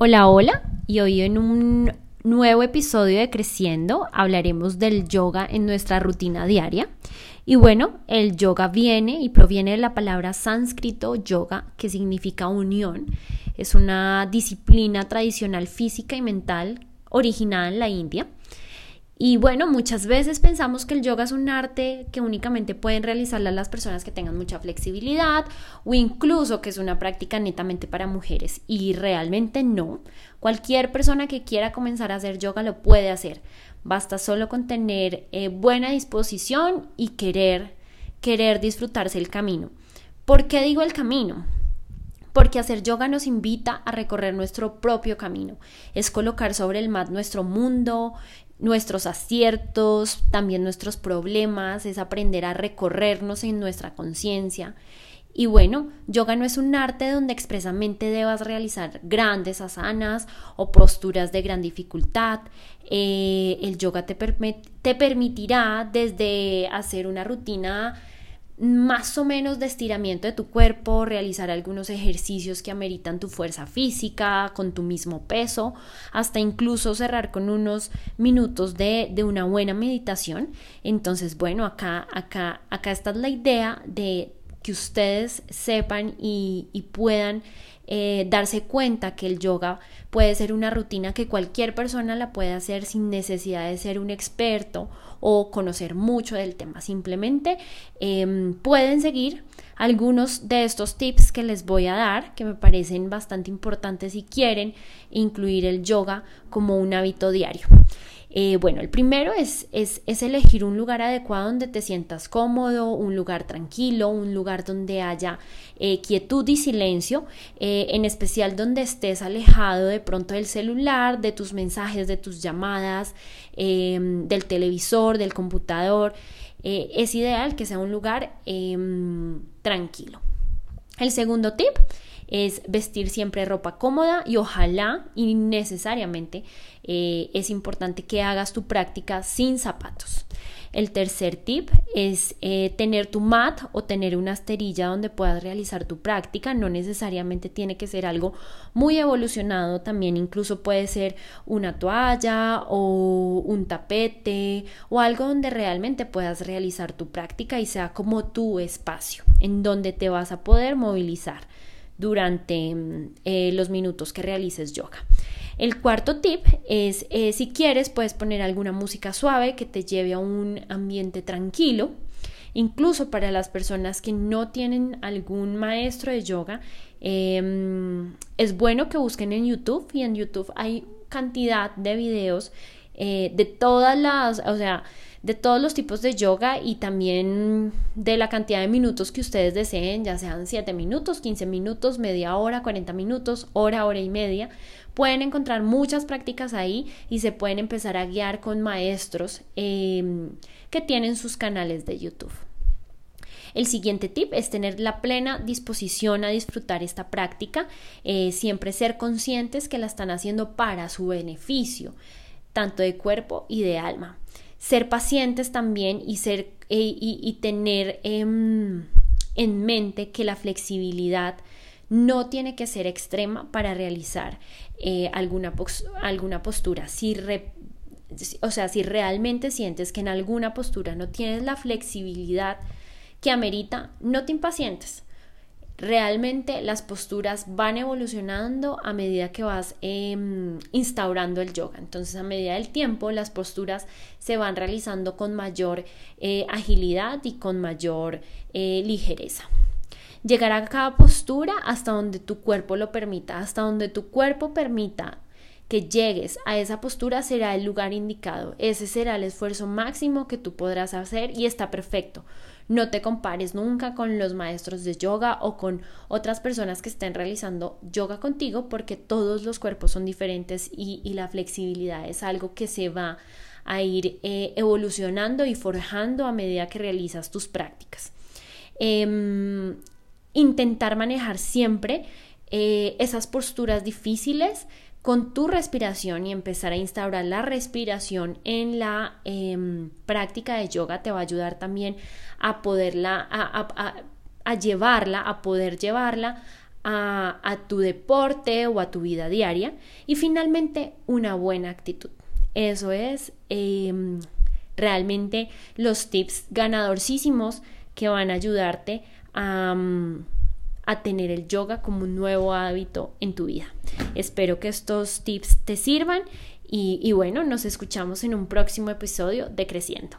Hola, hola, y hoy en un nuevo episodio de Creciendo hablaremos del yoga en nuestra rutina diaria. Y bueno, el yoga viene y proviene de la palabra sánscrito yoga, que significa unión. Es una disciplina tradicional física y mental originada en la India y bueno, muchas veces pensamos que el yoga es un arte que únicamente pueden realizarla las personas que tengan mucha flexibilidad o incluso que es una práctica netamente para mujeres. Y realmente no. Cualquier persona que quiera comenzar a hacer yoga lo puede hacer. Basta solo con tener eh, buena disposición y querer, querer disfrutarse el camino. ¿Por qué digo el camino? Porque hacer yoga nos invita a recorrer nuestro propio camino. Es colocar sobre el mat nuestro mundo, nuestros aciertos, también nuestros problemas, es aprender a recorrernos en nuestra conciencia. Y bueno, yoga no es un arte donde expresamente debas realizar grandes asanas o posturas de gran dificultad. Eh, el yoga te, te permitirá desde hacer una rutina más o menos de estiramiento de tu cuerpo, realizar algunos ejercicios que ameritan tu fuerza física con tu mismo peso, hasta incluso cerrar con unos minutos de, de una buena meditación. Entonces, bueno, acá, acá, acá está la idea de que ustedes sepan y, y puedan eh, darse cuenta que el yoga puede ser una rutina que cualquier persona la puede hacer sin necesidad de ser un experto o conocer mucho del tema. Simplemente em, pueden seguir algunos de estos tips que les voy a dar, que me parecen bastante importantes si quieren incluir el yoga como un hábito diario. Eh, bueno, el primero es, es, elegir un lugar adecuado donde te sientas cómodo, un lugar tranquilo, un lugar donde haya eh, quietud y silencio, eh, en especial donde estés alejado de pronto del celular, de tus mensajes, de tus llamadas, em, del televisor, del computador. es ideal que sea un lugar em, tranquilo. El segundo tip es vestir siempre ropa cómoda y ojalá y necesariamente eh, es importante que hagas tu práctica sin zapatos. El tercer tip es eh, tener tu mat o tener una esterilla donde puedas realizar tu práctica. No necesariamente tiene que ser algo muy evolucionado, también incluso puede ser una toalla o un tapete o algo donde realmente puedas realizar tu práctica y sea como tu espacio en donde te vas a poder movilizar durante mm, eh, los minutos que realices yoga. El cuarto tip es eh, si quieres puedes poner alguna música suave que te lleve a un ambiente tranquilo. Incluso para las personas que no tienen algún maestro de yoga, em, es bueno que busquen en YouTube y en YouTube hay cantidad de videos eh, de todas las, o sea, de todos los tipos de yoga y también de la cantidad de minutos que ustedes deseen, ya sean 7 minutos, 15 minutos, media hora, 40 minutos, hora, hora y media. Pueden encontrar muchas prácticas ahí y se pueden empezar a guiar con maestros em, que tienen sus canales de YouTube. El siguiente tip es tener la plena disposición a disfrutar esta práctica, eh, siempre ser conscientes que la están haciendo para su beneficio, tanto de cuerpo y de alma ser pacientes también y, ser, eh, y, tener em, en mente que la flexibilidad no tiene que ser extrema para realizar eh, alguna, alguna postura. Si o sea, si realmente sientes que en alguna postura no tienes la flexibilidad que amerita, no te impacientes realmente las posturas van evolucionando a medida que vas em, instaurando el yoga. Entonces, a medida del tiempo, las posturas se van realizando con mayor eh, agilidad y con mayor eh, ligereza. Llegar a cada postura hasta donde tu cuerpo lo permita, hasta donde tu cuerpo permita que llegues a esa postura será el lugar indicado. Ese será el esfuerzo máximo que tú podrás hacer y está perfecto. No te compares nunca con los maestros de yoga o con otras personas que estén realizando yoga contigo porque todos los cuerpos son diferentes y, la flexibilidad es algo que se va a ir eh, evolucionando y forjando a medida que realizas tus prácticas. Em, intentar manejar siempre eh, esas posturas difíciles con tu respiración y empezar a instaurar la respiración en la em, práctica de yoga te va a ayudar también a poderla, a, llevarla, a poder llevarla a, tu deporte o a tu vida diaria. Y finalmente, una buena actitud. Eso es em, realmente los tips ganadorcísimos que van a ayudarte a, a tener el yoga como un nuevo hábito en tu vida. Espero que estos tips te sirvan y, bueno, nos escuchamos en un próximo episodio de Creciendo.